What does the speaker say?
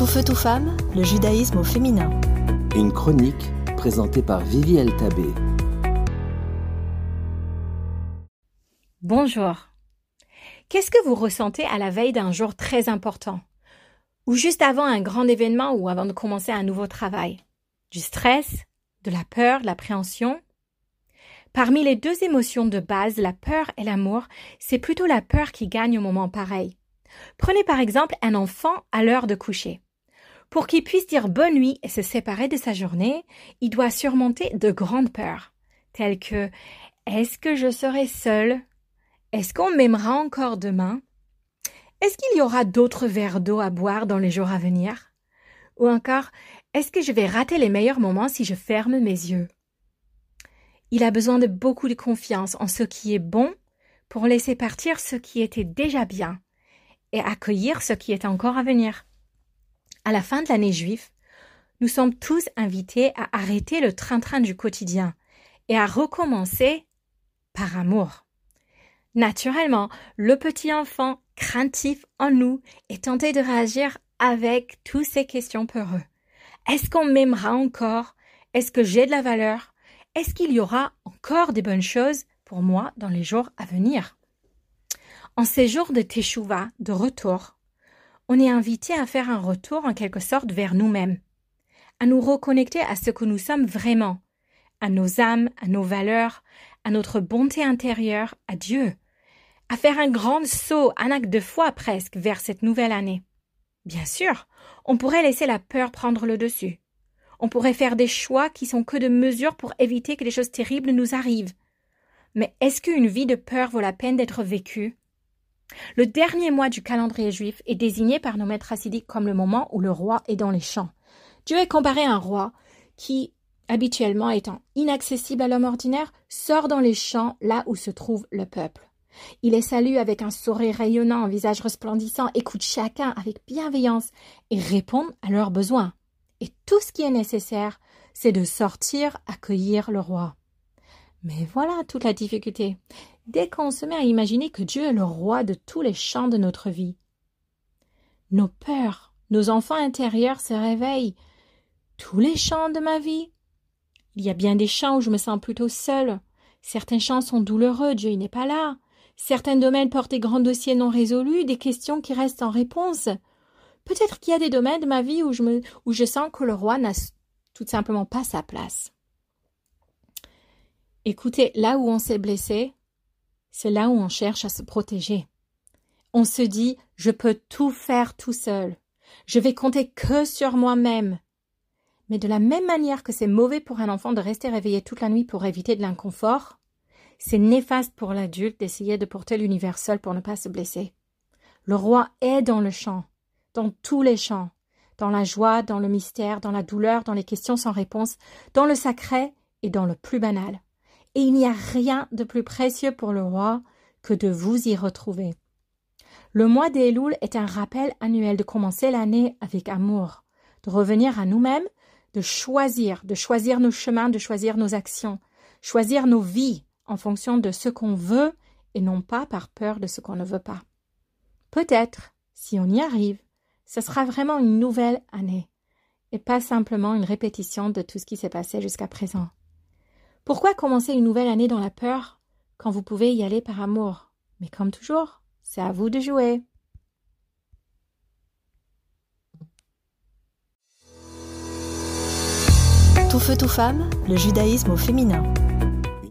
Tout feu, tout femme, le judaïsme au féminin. Une chronique présentée par Vivi Tabé. Bonjour. Qu'est-ce que vous ressentez à la veille d'un jour très important? Ou juste avant un grand événement ou avant de commencer un nouveau travail? Du stress De la peur De l'appréhension? Parmi les deux émotions de base, la peur et l'amour, c'est plutôt la peur qui gagne au moment pareil. Prenez par exemple un enfant à l'heure de coucher. Pour qu'il puisse dire bonne nuit et se séparer de sa journée, il doit surmonter de grandes peurs, telles que Est-ce que je serai seul Est-ce qu'on m'aimera encore demain? Est-ce qu'il y aura d'autres verres d'eau à boire dans les jours à venir? Ou encore Est-ce que je vais rater les meilleurs moments si je ferme mes yeux? Il a besoin de beaucoup de confiance en ce qui est bon pour laisser partir ce qui était déjà bien et accueillir ce qui est encore à venir. À la fin de l'année juive, nous sommes tous invités à arrêter le train-train du quotidien et à recommencer par amour. Naturellement, le petit enfant craintif en nous est tenté de réagir avec toutes ces questions peureux. Est-ce qu'on m'aimera encore? Est-ce que j'ai de la valeur? Est-ce qu'il y aura encore des bonnes choses pour moi dans les jours à venir? En ces jours de Teshuvah, de retour, on est invité à faire un retour en quelque sorte vers nous-mêmes, à nous reconnecter à ce que nous sommes vraiment, à nos âmes, à nos valeurs, à notre bonté intérieure, à Dieu, à faire un grand saut, un acte de foi presque, vers cette nouvelle année. Bien sûr, on pourrait laisser la peur prendre le dessus. On pourrait faire des choix qui sont que de mesures pour éviter que des choses terribles nous arrivent. Mais est-ce qu'une vie de peur vaut la peine d'être vécue? Le dernier mois du calendrier juif est désigné par nos maîtres hassidiques comme le moment où le roi est dans les champs. Dieu est comparé à un roi qui, habituellement étant inaccessible à l'homme ordinaire, sort dans les champs là où se trouve le peuple. Il les salue avec un sourire rayonnant, un visage resplendissant, écoute chacun avec bienveillance et répond à leurs besoins. Et tout ce qui est nécessaire, c'est de sortir accueillir le roi. Mais voilà toute la difficulté. Dès qu'on se met à imaginer que Dieu est le roi de tous les champs de notre vie, nos peurs, nos enfants intérieurs se réveillent. Tous les champs de ma vie. Il y a bien des champs où je me sens plutôt seule. Certains champs sont douloureux, Dieu n'est pas là. Certains domaines portent des grands dossiers non résolus, des questions qui restent en réponse. Peut-être qu'il y a des domaines de ma vie où où je sens que le roi n'a tout simplement pas sa place. Écoutez, là où on s'est blessé, c'est là où on cherche à se protéger. On se dit je peux tout faire tout seul. Je vais compter que sur moi-même. Mais de la même manière que c'est mauvais pour un enfant de rester réveillé toute la nuit pour éviter de l'inconfort, c'est néfaste pour l'adulte d'essayer de porter l'univers seul pour ne pas se blesser. Le roi est dans le champ, dans tous les champs, dans la joie, dans le mystère, dans la douleur, dans les questions sans réponse, dans le sacré et dans le plus banal et il n'y a rien de plus précieux pour le roi que de vous y retrouver. Le mois d'Elul est un rappel annuel de commencer l'année avec amour, de revenir à nous-mêmes, de choisir, de choisir nos chemins, de choisir nos actions, choisir nos vies en fonction de ce qu'on veut et non pas par peur de ce qu'on ne veut pas. Peut-être, si on y arrive, ce sera vraiment une nouvelle année et pas simplement une répétition de tout ce qui s'est passé jusqu'à présent. Pourquoi commencer une nouvelle année dans la peur quand vous pouvez y aller par amour? Mais comme toujours, c'est à vous de jouer. Tout feu, tout femme, le judaïsme au féminin.